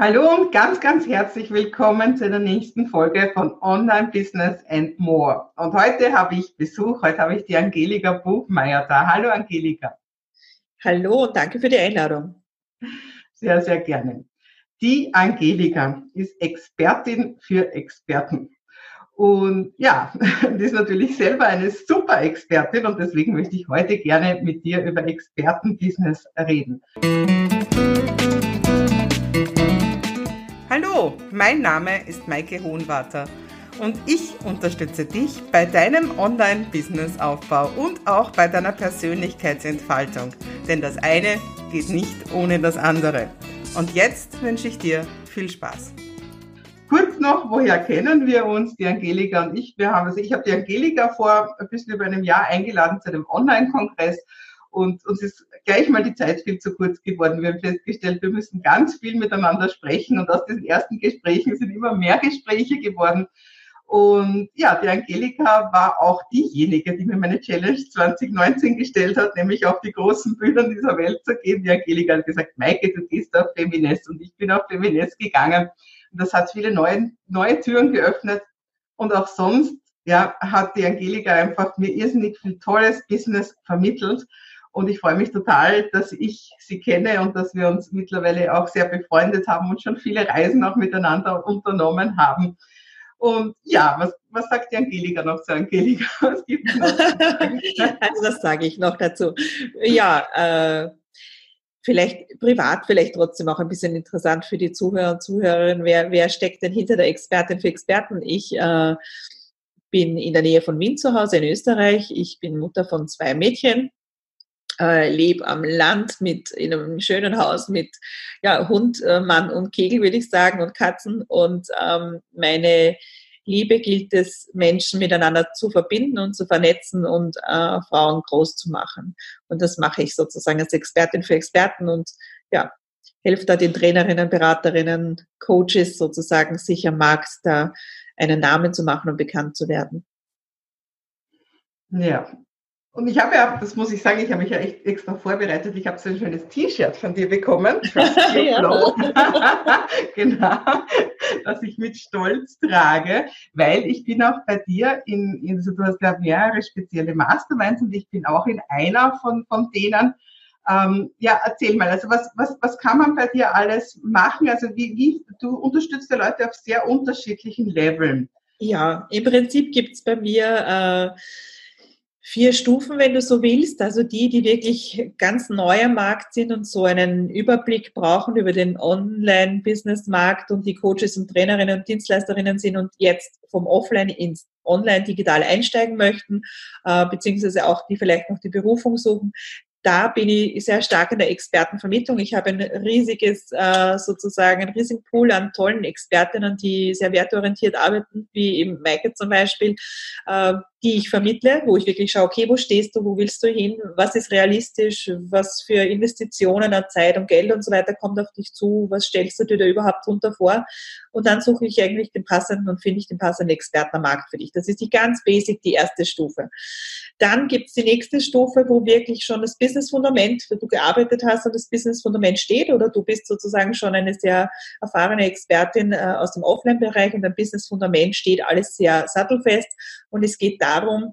Hallo und ganz, ganz herzlich willkommen zu der nächsten Folge von Online Business and More. Und heute habe ich Besuch, heute habe ich die Angelika Buchmeier da. Hallo Angelika. Hallo und danke für die Einladung. Sehr, sehr gerne. Die Angelika ist Expertin für Experten. Und ja, die ist natürlich selber eine super Expertin und deswegen möchte ich heute gerne mit dir über Expertenbusiness reden. Hallo, mein Name ist Maike Hohenwarter und ich unterstütze dich bei deinem Online-Business-Aufbau und auch bei deiner Persönlichkeitsentfaltung. Denn das eine geht nicht ohne das andere. Und jetzt wünsche ich dir viel Spaß. Kurz noch, woher kennen wir uns, die Angelika und ich? Wir haben, also ich habe die Angelika vor ein bisschen über einem Jahr eingeladen zu einem Online-Kongress und uns ist gleich mal die Zeit viel zu kurz geworden. Wir haben festgestellt, wir müssen ganz viel miteinander sprechen und aus diesen ersten Gesprächen sind immer mehr Gespräche geworden. Und ja, die Angelika war auch diejenige, die mir meine Challenge 2019 gestellt hat, nämlich auf die großen Bühnen dieser Welt zu gehen. Die Angelika hat gesagt, Maike, du gehst auf Feminist und ich bin auf Feminist gegangen. Und das hat viele neue, neue Türen geöffnet. Und auch sonst, ja, hat die Angelika einfach mir irrsinnig viel tolles Business vermittelt. Und ich freue mich total, dass ich sie kenne und dass wir uns mittlerweile auch sehr befreundet haben und schon viele Reisen auch miteinander unternommen haben. Und ja, was, was sagt die Angelika noch zu Angelika? Was gibt noch also das sage ich noch dazu. Ja, äh, vielleicht privat, vielleicht trotzdem auch ein bisschen interessant für die Zuhörer und Zuhörerinnen. Wer, wer steckt denn hinter der Expertin für Experten? Ich äh, bin in der Nähe von Wien zu Hause in Österreich. Ich bin Mutter von zwei Mädchen äh, lebe am Land mit in einem schönen Haus mit ja, Hund, äh, Mann und Kegel, würde ich sagen, und Katzen. Und ähm, meine Liebe gilt es, Menschen miteinander zu verbinden und zu vernetzen und äh, Frauen groß zu machen. Und das mache ich sozusagen als Expertin für Experten und ja, helfe da den Trainerinnen, Beraterinnen, Coaches sozusagen, sich am Markt da einen Namen zu machen und bekannt zu werden. Ja, und ich habe ja, das muss ich sagen, ich habe mich ja echt extra vorbereitet. Ich habe so ein schönes T-Shirt von dir bekommen. genau, das ich mit Stolz trage, weil ich bin auch bei dir in, in so, du hast ja mehrere spezielle Masterminds und ich bin auch in einer von, von denen. Ähm, ja, erzähl mal, also was, was, was kann man bei dir alles machen? Also wie, wie du unterstützt die Leute auf sehr unterschiedlichen Leveln. Ja, im Prinzip gibt es bei mir äh, vier Stufen, wenn du so willst. Also die, die wirklich ganz neu am Markt sind und so einen Überblick brauchen über den Online-Business-Markt und die Coaches und Trainerinnen und Dienstleisterinnen sind und jetzt vom Offline ins Online digital einsteigen möchten, äh, beziehungsweise auch die vielleicht noch die Berufung suchen da bin ich sehr stark in der Expertenvermittlung. Ich habe ein riesiges, äh, sozusagen, einen riesigen Pool an tollen Expertinnen, die sehr wertorientiert arbeiten, wie eben Maike zum Beispiel, äh, die ich vermittle, wo ich wirklich schaue, okay, wo stehst du, wo willst du hin, was ist realistisch, was für Investitionen an Zeit und Geld und so weiter kommt auf dich zu, was stellst du dir da überhaupt drunter vor? Und dann suche ich eigentlich den passenden und finde ich den passenden Experten am Markt für dich. Das ist die ganz basic, die erste Stufe. Dann gibt es die nächste Stufe, wo wirklich schon das Business-Fundament, wo du gearbeitet hast und das Business-Fundament steht oder du bist sozusagen schon eine sehr erfahrene Expertin äh, aus dem Offline-Bereich und dein Business-Fundament steht alles sehr sattelfest und es geht darum,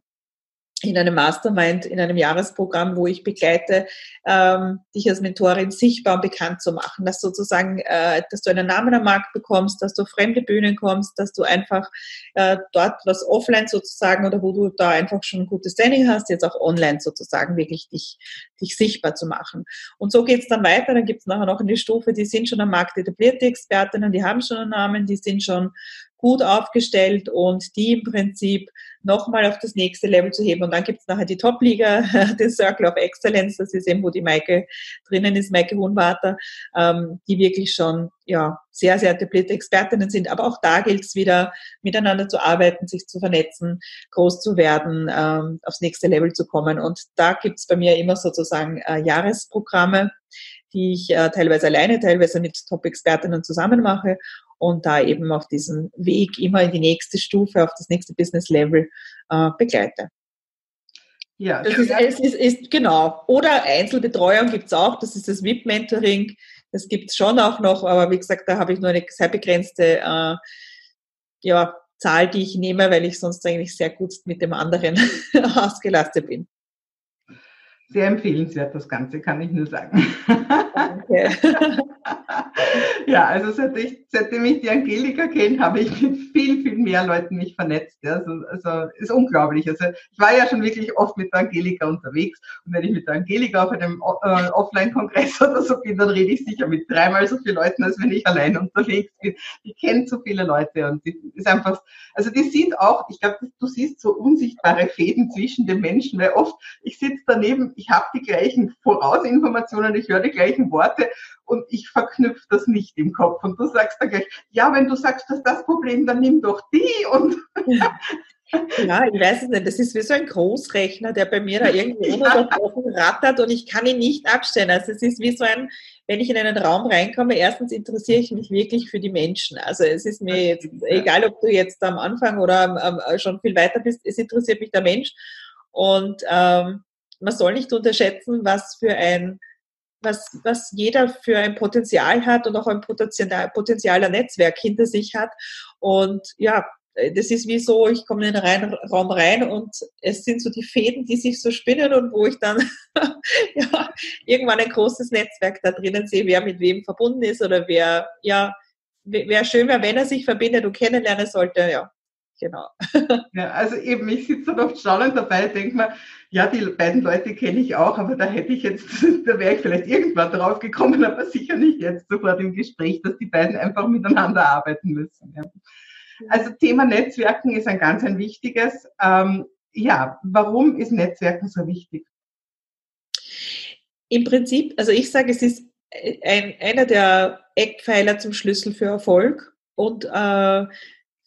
in einem Mastermind, in einem Jahresprogramm, wo ich begleite, ähm, dich als Mentorin sichtbar und bekannt zu machen, dass sozusagen, äh, dass du einen Namen am Markt bekommst, dass du auf fremde Bühnen kommst, dass du einfach äh, dort was offline sozusagen oder wo du da einfach schon ein gutes Standing hast, jetzt auch online sozusagen wirklich dich, dich sichtbar zu machen. Und so geht's dann weiter, dann gibt's nachher noch eine Stufe, die sind schon am Markt etablierte Expertinnen, die haben schon einen Namen, die sind schon gut aufgestellt und die im Prinzip nochmal auf das nächste Level zu heben. Und dann gibt es nachher die Top-Liga, den Circle of Excellence, das ist eben, wo die Maike drinnen ist, Maike Hohenwarter, ähm, die wirklich schon ja, sehr, sehr etablierte Expertinnen sind. Aber auch da gilt es wieder, miteinander zu arbeiten, sich zu vernetzen, groß zu werden, ähm, aufs nächste Level zu kommen. Und da gibt es bei mir immer sozusagen äh, Jahresprogramme, die ich äh, teilweise alleine, teilweise mit Top-Expertinnen zusammen mache und da eben auf diesem Weg immer in die nächste Stufe, auf das nächste Business Level äh, begleite. Ja, das ist, ist, ist, ist, genau. Oder Einzelbetreuung gibt es auch, das ist das VIP-Mentoring. das gibt es schon auch noch, aber wie gesagt, da habe ich nur eine sehr begrenzte äh, ja, Zahl, die ich nehme, weil ich sonst eigentlich sehr gut mit dem anderen ausgelastet bin. Sehr empfehlenswert, das Ganze, kann ich nur sagen. Danke. ja, also seit ich, seitdem ich die Angelika kenne, habe ich mit viel, viel mehr Leuten mich vernetzt. Also, also ist unglaublich. Also ich war ja schon wirklich oft mit der Angelika unterwegs und wenn ich mit der Angelika auf einem äh, Offline-Kongress oder so bin, dann rede ich sicher mit dreimal so vielen Leuten, als wenn ich allein unterwegs bin. Die kennt so viele Leute und die ist einfach, also die sieht auch, ich glaube, du siehst so unsichtbare Fäden zwischen den Menschen, weil oft, ich sitze daneben, ich habe die gleichen Vorausinformationen, ich höre die gleichen Worte und ich verknüpfe das nicht im Kopf. Und du sagst dann gleich, ja, wenn du sagst, dass das Problem, dann nimm doch die und Ja, ich weiß es nicht. Das ist wie so ein Großrechner, der bei mir da irgendwie ununterbrochen rattert und ich kann ihn nicht abstellen. Also es ist wie so ein, wenn ich in einen Raum reinkomme, erstens interessiere ich mich wirklich für die Menschen. Also es ist mir jetzt, egal, ob du jetzt am Anfang oder schon viel weiter bist, es interessiert mich der Mensch. Und ähm, man soll nicht unterschätzen, was für ein was, was jeder für ein Potenzial hat und auch ein Potenzial, Potenzialer Netzwerk hinter sich hat. Und ja, das ist wie so, ich komme in den Raum rein und es sind so die Fäden, die sich so spinnen und wo ich dann ja, irgendwann ein großes Netzwerk da drinnen sehe, wer mit wem verbunden ist oder wer, ja, wäre schön wenn er sich verbindet und kennenlernen sollte, ja, genau. Ja, also eben, ich sitze dann oft staunend dabei, denke mir, ja, die beiden Leute kenne ich auch, aber da hätte ich jetzt, da wäre ich vielleicht irgendwann drauf gekommen, aber sicher nicht jetzt sofort im Gespräch, dass die beiden einfach miteinander arbeiten müssen. Ja. Also Thema Netzwerken ist ein ganz ein wichtiges. Ähm, ja, warum ist Netzwerken so wichtig? Im Prinzip, also ich sage, es ist ein, einer der Eckpfeiler zum Schlüssel für Erfolg. Und äh,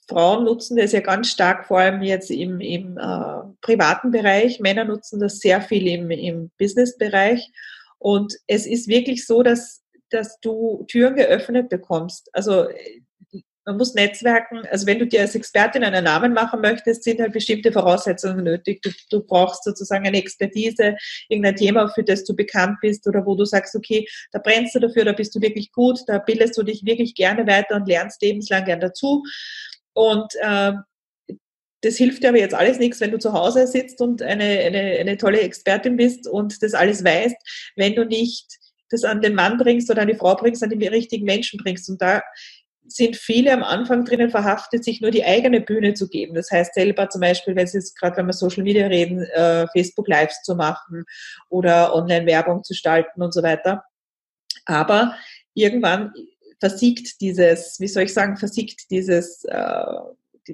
Frauen nutzen das ja ganz stark, vor allem jetzt im, im äh, privaten Bereich. Männer nutzen das sehr viel im, im Business-Bereich. Und es ist wirklich so, dass, dass du Türen geöffnet bekommst. Also man muss Netzwerken, also wenn du dir als Expertin einen Namen machen möchtest, sind halt bestimmte Voraussetzungen nötig. Du, du, brauchst sozusagen eine Expertise, irgendein Thema, für das du bekannt bist oder wo du sagst, okay, da brennst du dafür, da bist du wirklich gut, da bildest du dich wirklich gerne weiter und lernst lebenslang gern dazu. Und äh, das hilft dir aber jetzt alles nichts, wenn du zu Hause sitzt und eine, eine, eine tolle Expertin bist und das alles weißt, wenn du nicht das an den Mann bringst oder an die Frau bringst, an die richtigen Menschen bringst. Und da sind viele am Anfang drinnen verhaftet, sich nur die eigene Bühne zu geben. Das heißt selber zum Beispiel, wenn Sie jetzt gerade, wenn wir Social Media reden, äh, Facebook Lives zu machen oder Online-Werbung zu gestalten und so weiter. Aber irgendwann versiegt dieses, wie soll ich sagen, versiegt dieses äh,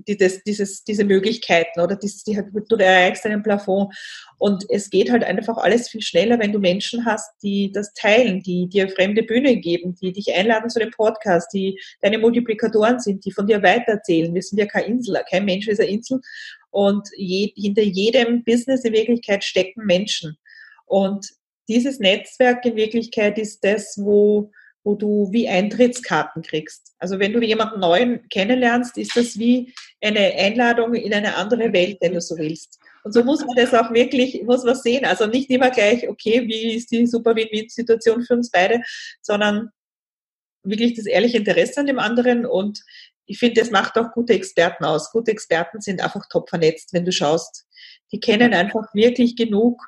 dieses, dieses, diese Möglichkeiten oder dieses, die, du erreichst einen Plafond. Und es geht halt einfach alles viel schneller, wenn du Menschen hast, die das teilen, die dir fremde Bühne geben, die dich einladen zu dem Podcast, die deine Multiplikatoren sind, die von dir weitererzählen. Wir sind ja keine Insel, kein Mensch ist eine Insel. Und je, hinter jedem Business in Wirklichkeit stecken Menschen. Und dieses Netzwerk in Wirklichkeit ist das, wo, wo du wie Eintrittskarten kriegst. Also wenn du jemanden neuen kennenlernst, ist das wie eine Einladung in eine andere Welt, wenn du so willst. Und so muss man das auch wirklich, muss man sehen. Also nicht immer gleich, okay, wie ist die super Win-Win-Situation für uns beide, sondern wirklich das ehrliche Interesse an dem anderen. Und ich finde, das macht auch gute Experten aus. Gute Experten sind einfach top vernetzt, wenn du schaust. Die kennen einfach wirklich genug,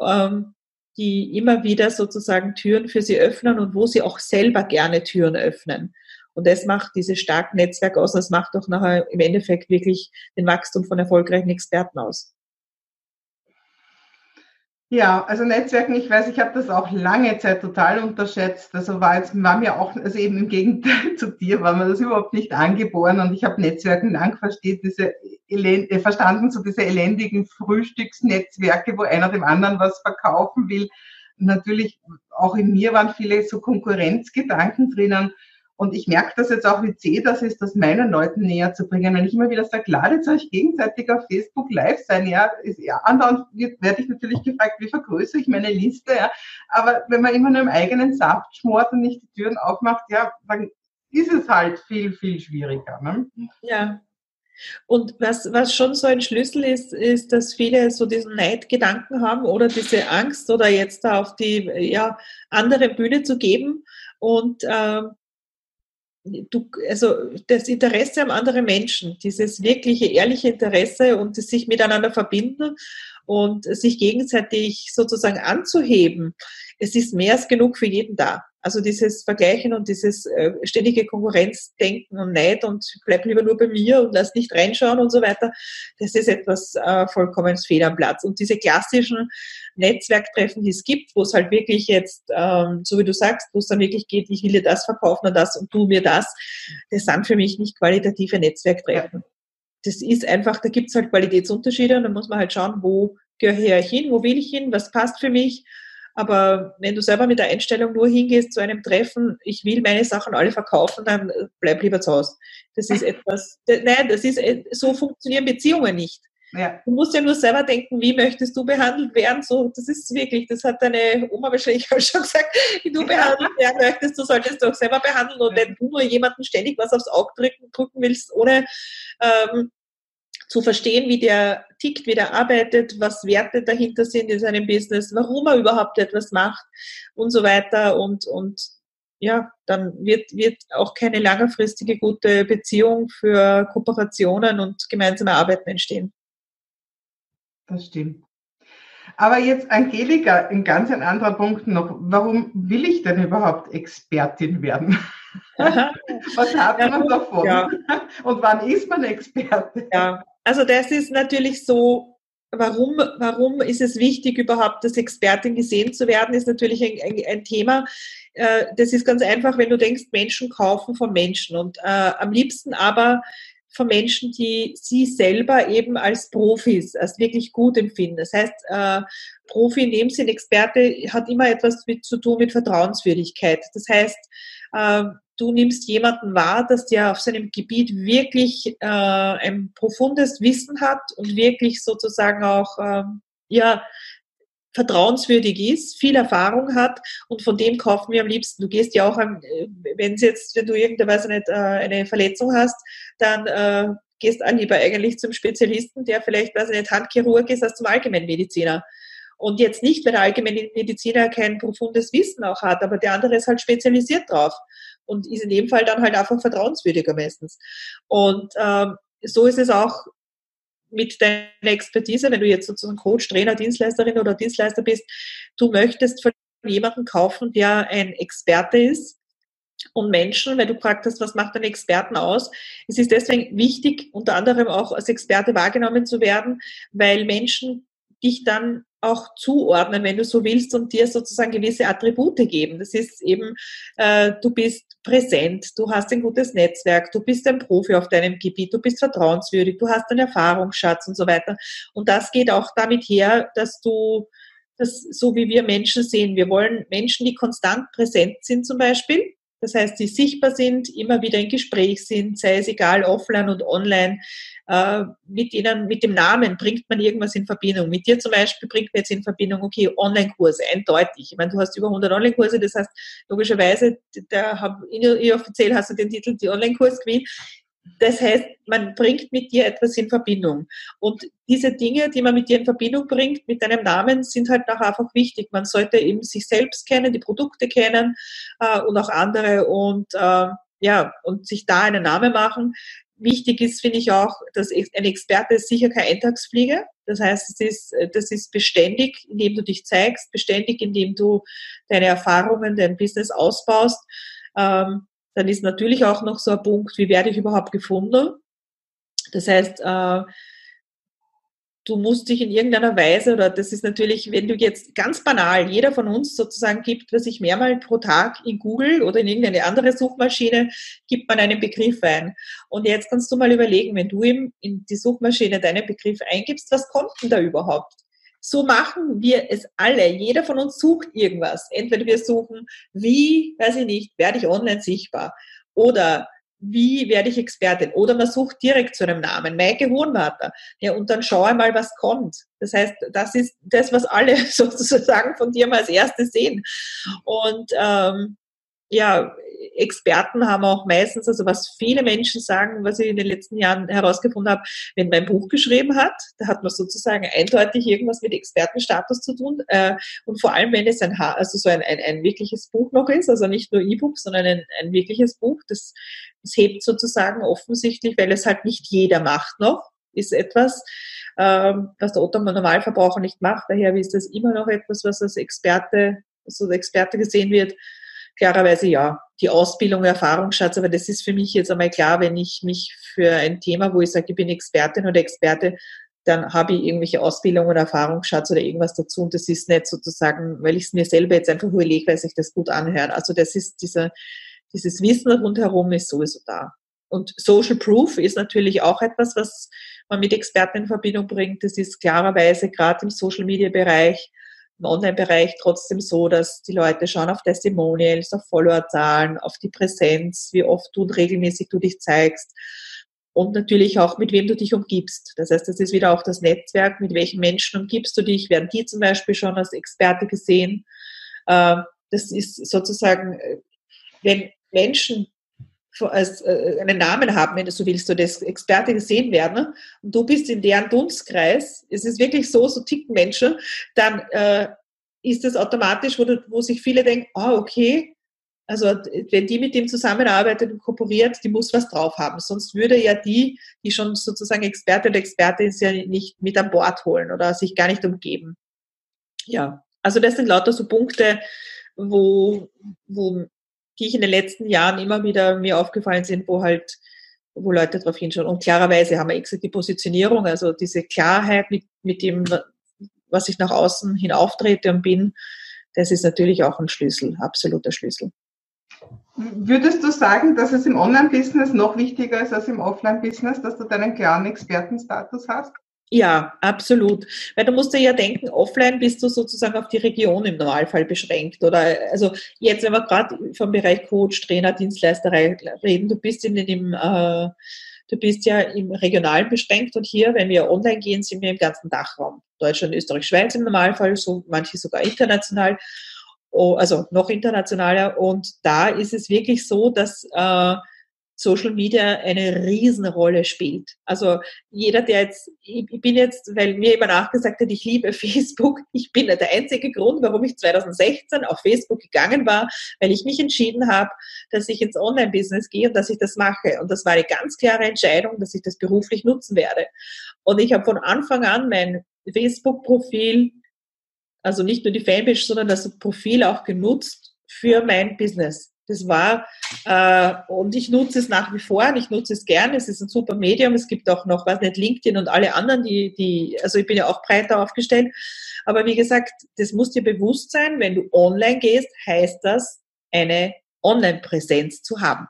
ähm, die immer wieder sozusagen Türen für sie öffnen und wo sie auch selber gerne Türen öffnen. Und das macht diese starken Netzwerke aus. Das macht auch nachher im Endeffekt wirklich den Wachstum von erfolgreichen Experten aus. Ja, also Netzwerken, ich weiß, ich habe das auch lange Zeit total unterschätzt. Also war jetzt, war mir auch, also eben im Gegenteil zu dir, war mir das überhaupt nicht angeboren und ich habe Netzwerken lang versteht, diese äh, verstanden, so diese elendigen Frühstücksnetzwerke, wo einer dem anderen was verkaufen will. Natürlich auch in mir waren viele so Konkurrenzgedanken drinnen. Und ich merke das jetzt auch, wie zäh das ist, das meinen Leuten näher zu bringen. Wenn ich immer wieder sage, ladet euch gegenseitig auf Facebook live sein, ja, ist, ja, andauernd werde ich natürlich gefragt, wie vergrößere ich meine Liste, ja. Aber wenn man immer nur im eigenen Saft schmort und nicht die Türen aufmacht, ja, dann ist es halt viel, viel schwieriger. Ne? Ja. Und was, was schon so ein Schlüssel ist, ist, dass viele so diesen Neidgedanken haben oder diese Angst oder jetzt da auf die ja, andere Bühne zu geben. Und äh, du, also das Interesse am anderen Menschen, dieses wirkliche, ehrliche Interesse und das sich miteinander verbinden und sich gegenseitig sozusagen anzuheben, es ist mehr als genug für jeden da. Also dieses Vergleichen und dieses äh, ständige Konkurrenzdenken und Neid und bleib lieber nur bei mir und lass nicht reinschauen und so weiter, das ist etwas äh, vollkommen fehl am Platz. Und diese klassischen Netzwerktreffen, die es gibt, wo es halt wirklich jetzt, ähm, so wie du sagst, wo es dann wirklich geht, ich will dir das verkaufen und das und du mir das, das sind für mich nicht qualitative Netzwerktreffen. Das ist einfach, da gibt es halt Qualitätsunterschiede und da muss man halt schauen, wo gehöre ich hin, wo will ich hin, was passt für mich aber wenn du selber mit der Einstellung nur hingehst zu einem Treffen, ich will meine Sachen alle verkaufen, dann äh, bleib lieber zu Hause. Das ist etwas, nein, das ist, äh, so funktionieren Beziehungen nicht. Ja. Du musst ja nur selber denken, wie möchtest du behandelt werden? So, das ist wirklich, das hat deine Oma wahrscheinlich auch schon gesagt, wie du behandelt werden möchtest, du solltest doch selber behandeln. Und wenn du nur jemanden ständig was aufs Auge drücken, drücken willst, ohne ähm, zu verstehen, wie der tickt, wie der arbeitet, was Werte dahinter sind in seinem Business, warum er überhaupt etwas macht und so weiter. Und, und ja, dann wird, wird auch keine langfristige gute Beziehung für Kooperationen und gemeinsame Arbeiten entstehen. Das stimmt. Aber jetzt, Angelika, ein ganz ein anderer Punkt noch. Warum will ich denn überhaupt Expertin werden? Was hat man davon? Ja. Und wann ist man Experte? Ja, also das ist natürlich so, warum, warum ist es wichtig, überhaupt als Expertin gesehen zu werden, ist natürlich ein, ein, ein Thema. Äh, das ist ganz einfach, wenn du denkst, Menschen kaufen von Menschen und äh, am liebsten aber von Menschen, die sie selber eben als Profis, als wirklich gut empfinden. Das heißt, äh, Profi in dem Sinn, Experte hat immer etwas mit, zu tun mit Vertrauenswürdigkeit. Das heißt, äh, du nimmst jemanden wahr, dass der auf seinem Gebiet wirklich äh, ein profundes Wissen hat und wirklich sozusagen auch ähm, ja vertrauenswürdig ist, viel Erfahrung hat und von dem kaufen wir am liebsten. Du gehst ja auch, äh, wenn jetzt, wenn du irgendeine nicht äh, eine Verletzung hast, dann äh, gehst auch lieber eigentlich zum Spezialisten, der vielleicht, weiß ich nicht, Handchirurg ist, als zum Allgemeinmediziner. Und jetzt nicht, weil der Allgemeinmediziner kein profundes Wissen auch hat, aber der andere ist halt spezialisiert drauf und ist in dem Fall dann halt einfach vertrauenswürdiger meistens. Und ähm, so ist es auch mit deiner Expertise, wenn du jetzt sozusagen Coach, Trainer, Dienstleisterin oder Dienstleister bist, du möchtest von jemandem kaufen, der ein Experte ist und Menschen, weil du fragt hast, was macht einen Experten aus? Es ist deswegen wichtig, unter anderem auch als Experte wahrgenommen zu werden, weil Menschen dich dann auch zuordnen, wenn du so willst, und dir sozusagen gewisse Attribute geben. Das ist eben, äh, du bist präsent, du hast ein gutes Netzwerk, du bist ein Profi auf deinem Gebiet, du bist vertrauenswürdig, du hast einen Erfahrungsschatz und so weiter. Und das geht auch damit her, dass du das, so wie wir Menschen sehen, wir wollen Menschen, die konstant präsent sind zum Beispiel, das heißt, die sichtbar sind, immer wieder im Gespräch sind, sei es egal, offline und online. Äh, mit denen, mit dem Namen bringt man irgendwas in Verbindung. Mit dir zum Beispiel bringt man jetzt in Verbindung, okay, Online-Kurse, eindeutig. Ich meine, du hast über 100 Online-Kurse, das heißt, logischerweise, da offiziell hast du den Titel, die Online-Kurs gewinnt. Das heißt, man bringt mit dir etwas in Verbindung. Und diese Dinge, die man mit dir in Verbindung bringt, mit deinem Namen, sind halt auch einfach wichtig. Man sollte eben sich selbst kennen, die Produkte kennen äh, und auch andere und äh, ja, und sich da einen Namen machen. Wichtig ist, finde ich auch, dass ein Experte ist sicher keine Eintagsfliege. Das heißt, es ist, das ist beständig, indem du dich zeigst, beständig, indem du deine Erfahrungen, dein Business ausbaust. Ähm, dann ist natürlich auch noch so ein Punkt, wie werde ich überhaupt gefunden? Das heißt, äh, du musst dich in irgendeiner Weise, oder das ist natürlich, wenn du jetzt ganz banal, jeder von uns sozusagen gibt, was ich mehrmals pro Tag in Google oder in irgendeine andere Suchmaschine, gibt man einen Begriff ein. Und jetzt kannst du mal überlegen, wenn du in die Suchmaschine deinen Begriff eingibst, was kommt denn da überhaupt? So machen wir es alle. Jeder von uns sucht irgendwas. Entweder wir suchen, wie, weiß ich nicht, werde ich online sichtbar? Oder wie werde ich Expertin? Oder man sucht direkt zu einem Namen, Maike Hohenwarter. Ja, und dann schaue mal, was kommt. Das heißt, das ist das, was alle sozusagen von dir mal als erstes sehen. Und ähm, ja, Experten haben auch meistens, also was viele Menschen sagen, was ich in den letzten Jahren herausgefunden habe, wenn man ein Buch geschrieben hat, da hat man sozusagen eindeutig irgendwas mit Expertenstatus zu tun. Äh, und vor allem, wenn es ein, also so ein, ein, ein wirkliches Buch noch ist, also nicht nur E-Book, sondern ein, ein wirkliches Buch, das, das hebt sozusagen offensichtlich, weil es halt nicht jeder macht noch, ist etwas, ähm, was der Otto Normalverbraucher nicht macht. Daher ist das immer noch etwas, was als Experte, so als Experte gesehen wird klarerweise ja, die Ausbildung, Erfahrungsschatz, aber das ist für mich jetzt einmal klar, wenn ich mich für ein Thema, wo ich sage, ich bin Expertin oder Experte, dann habe ich irgendwelche Ausbildung oder Erfahrungsschatz oder irgendwas dazu und das ist nicht sozusagen, weil ich es mir selber jetzt einfach überlege, weil sich das gut anhört. Also das ist dieser, dieses Wissen rundherum ist sowieso da. Und Social Proof ist natürlich auch etwas, was man mit Experten in Verbindung bringt. Das ist klarerweise gerade im Social Media Bereich im Online-Bereich trotzdem so, dass die Leute schauen auf Testimonials, auf Followerzahlen, auf die Präsenz, wie oft du und regelmäßig du dich zeigst und natürlich auch, mit wem du dich umgibst. Das heißt, das ist wieder auch das Netzwerk, mit welchen Menschen umgibst du dich, werden die zum Beispiel schon als Experte gesehen. Ähm, das ist sozusagen, äh, wenn Menschen als äh, einen Namen haben, wenn du so willst, so das Experte gesehen werden und du bist in deren Dunstkreis, es ist wirklich so, so ticken Menschen, dann äh, ist das automatisch, wo, du, wo sich viele denken, ah, oh, okay, also wenn die mit dem zusammenarbeitet und kooperiert, die muss was drauf haben. Sonst würde ja die, die schon sozusagen Experte oder Experte ist, ja nicht mit an Bord holen oder sich gar nicht umgeben. Ja, also das sind lauter so Punkte, wo, wo die ich in den letzten Jahren immer wieder mir aufgefallen sind, wo halt, wo Leute drauf hinschauen. Und klarerweise haben wir exakt die Positionierung, also diese Klarheit mit, mit dem, was ich nach außen hin auftrete und bin, das ist natürlich auch ein Schlüssel, absoluter Schlüssel. Würdest du sagen, dass es im Online-Business noch wichtiger ist als im Offline-Business, dass du deinen klaren Expertenstatus hast? Ja, absolut. Weil du musst dir ja denken, offline bist du sozusagen auf die Region im Normalfall beschränkt. Oder also jetzt, wenn wir gerade vom Bereich Coach, Trainer, Dienstleisterei reden, du bist in dem, äh, du bist ja im Regionalen beschränkt und hier, wenn wir online gehen, sind wir im ganzen Dachraum. Deutschland, Österreich, Schweiz im Normalfall, so manche sogar international, oh, also noch internationaler. Und da ist es wirklich so, dass äh, Social Media eine Riesenrolle spielt. Also jeder, der jetzt, ich bin jetzt, weil mir immer nachgesagt hat, ich liebe Facebook, ich bin der einzige Grund, warum ich 2016 auf Facebook gegangen war, weil ich mich entschieden habe, dass ich ins Online-Business gehe und dass ich das mache. Und das war eine ganz klare Entscheidung, dass ich das beruflich nutzen werde. Und ich habe von Anfang an mein Facebook-Profil, also nicht nur die Fanpage, sondern das Profil auch genutzt für mein Business. Das war, äh, und ich nutze es nach wie vor und ich nutze es gern. Es ist ein super Medium. Es gibt auch noch, was nicht, LinkedIn und alle anderen, die, die, also ich bin ja auch breiter aufgestellt. Aber wie gesagt, das muss dir bewusst sein, wenn du online gehst, heißt das, eine Online-Präsenz zu haben.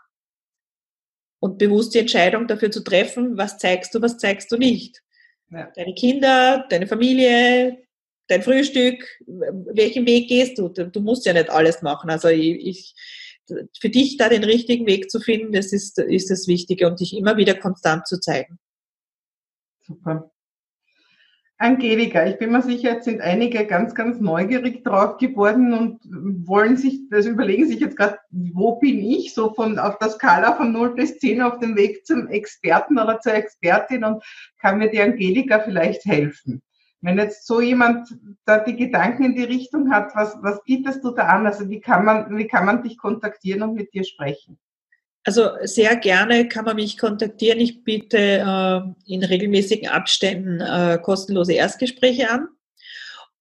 Und bewusst die Entscheidung dafür zu treffen, was zeigst du, was zeigst du nicht. Ja. Deine Kinder, deine Familie, dein Frühstück, welchen Weg gehst du? Du musst ja nicht alles machen. Also ich, ich für dich da den richtigen Weg zu finden, das ist, ist das Wichtige und dich immer wieder konstant zu zeigen. Super. Angelika, ich bin mir sicher, jetzt sind einige ganz, ganz neugierig drauf geworden und wollen sich, also überlegen sich jetzt gerade, wo bin ich so von, auf der Skala von 0 bis 10 auf dem Weg zum Experten oder zur Expertin und kann mir die Angelika vielleicht helfen? Wenn jetzt so jemand da die Gedanken in die Richtung hat, was, was bietest du da an? Also wie kann man, wie kann man dich kontaktieren und mit dir sprechen? Also sehr gerne kann man mich kontaktieren. Ich biete äh, in regelmäßigen Abständen äh, kostenlose Erstgespräche an.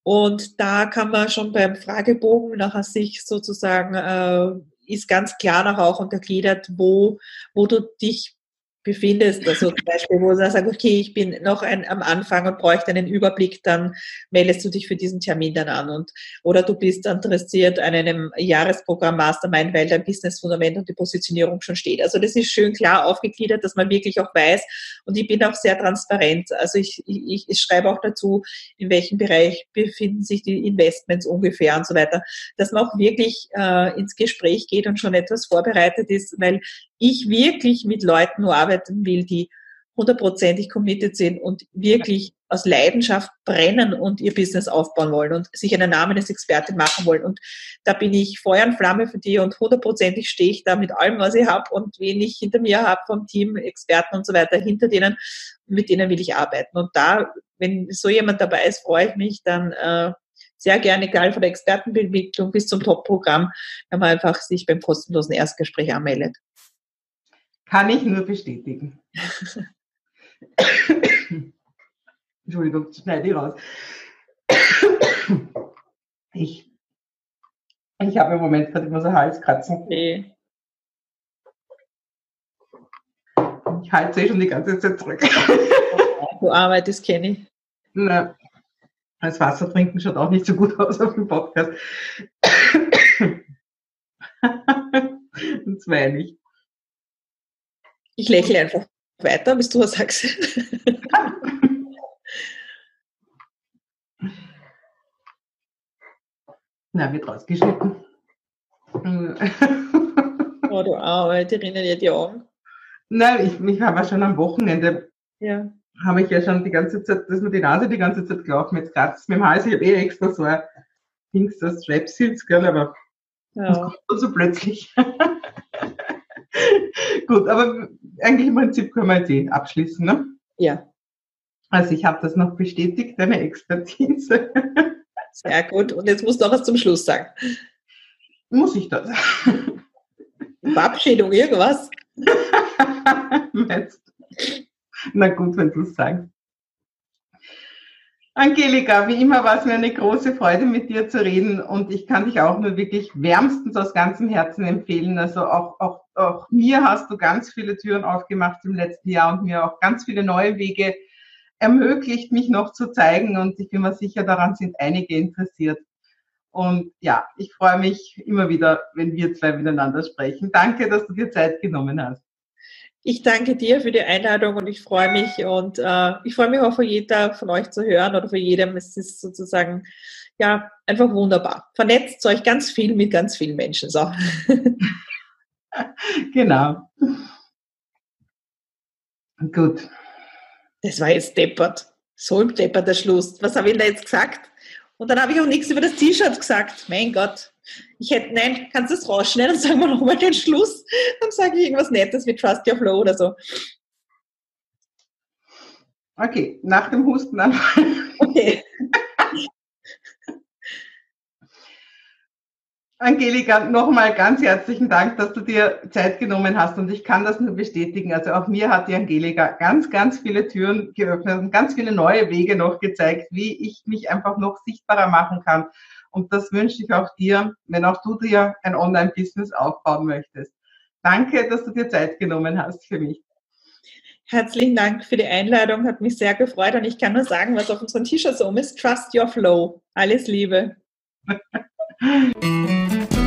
Und da kann man schon beim Fragebogen nachher sich sozusagen, äh, ist ganz klar nachher auch untergliedert, wo, wo du dich befindest, also zum Beispiel, wo du sagst, okay, ich bin noch ein, am Anfang und bräuchte einen Überblick, dann meldest du dich für diesen Termin dann an und oder du bist interessiert an einem Jahresprogramm Mastermind, weil dein Business-Fundament und die Positionierung schon steht. Also das ist schön klar aufgegliedert, dass man wirklich auch weiß und ich bin auch sehr transparent. Also ich, ich, ich schreibe auch dazu, in welchem Bereich befinden sich die Investments ungefähr und so weiter, dass man auch wirklich äh, ins Gespräch geht und schon etwas vorbereitet ist, weil ich wirklich mit Leuten nur arbeiten will, die hundertprozentig committed sind und wirklich aus Leidenschaft brennen und ihr Business aufbauen wollen und sich einen Namen als Expertin machen wollen. Und da bin ich Feuer und Flamme für die und hundertprozentig stehe ich da mit allem, was ich habe und wen ich hinter mir habe vom Team, Experten und so weiter, hinter denen, mit denen will ich arbeiten. Und da, wenn so jemand dabei ist, freue ich mich dann äh, sehr gerne, egal von der Expertenentwicklung bis zum Top-Programm, wenn man einfach sich beim kostenlosen Erstgespräch anmeldet. Kann ich nur bestätigen. Entschuldigung, schneide ich raus. Ich, ich habe im Moment gerade immer so Halskratzen. Okay. Ich halte sie schon die ganze Zeit zurück. Du arbeitest, kenne ich. Na, das Wasser trinken schaut auch nicht so gut aus auf dem Podcast. das meine ich. Ich lächle einfach weiter, bis du was sagst. Na, wird rausgeschnitten. oh, du rinnen ja die Augen. Nein, ich, ich habe schon am Wochenende, ja. habe ich ja schon die ganze Zeit, dass mir die Nase die ganze Zeit gelaufen, jetzt gerade mit dem Hals, ich habe eh extra so ein Dings, das Strapsils, gell, aber ja. das kommt so plötzlich. Gut, aber eigentlich im Prinzip können wir jetzt eh abschließen, ne? Ja. Also ich habe das noch bestätigt, deine Expertise. Sehr gut. Und jetzt musst du noch was zum Schluss sagen. Muss ich das? Verabschiedung, irgendwas? Na gut, wenn du es sagst. Angelika, wie immer war es mir eine große Freude, mit dir zu reden und ich kann dich auch nur wirklich wärmstens aus ganzem Herzen empfehlen. Also auch, auch, auch mir hast du ganz viele Türen aufgemacht im letzten Jahr und mir auch ganz viele neue Wege ermöglicht, mich noch zu zeigen und ich bin mir sicher, daran sind einige interessiert. Und ja, ich freue mich immer wieder, wenn wir zwei miteinander sprechen. Danke, dass du dir Zeit genommen hast. Ich danke dir für die Einladung und ich freue mich und äh, ich freue mich auch für jeder von euch zu hören oder für jedem. Es ist sozusagen ja einfach wunderbar. Vernetzt euch ganz viel mit ganz vielen Menschen. So. genau. Gut. Das war jetzt deppert. So im deppert der Schluss. Was habe ich denn da jetzt gesagt? Und dann habe ich auch nichts über das T-Shirt gesagt. Mein Gott. Ich hätte, nein, kannst du es rausschneiden und sagen wir nochmal den Schluss? Dann sage ich irgendwas Nettes wie Trust Your Flow oder so. Okay, nach dem Husten dann. Okay. Angelika, nochmal ganz herzlichen Dank, dass du dir Zeit genommen hast und ich kann das nur bestätigen. Also auch mir hat die Angelika ganz, ganz viele Türen geöffnet und ganz viele neue Wege noch gezeigt, wie ich mich einfach noch sichtbarer machen kann. Und das wünsche ich auch dir, wenn auch du dir ein Online-Business aufbauen möchtest. Danke, dass du dir Zeit genommen hast für mich. Herzlichen Dank für die Einladung, hat mich sehr gefreut und ich kann nur sagen, was auf unserem T-Shirt so ist, Trust Your Flow. Alles Liebe.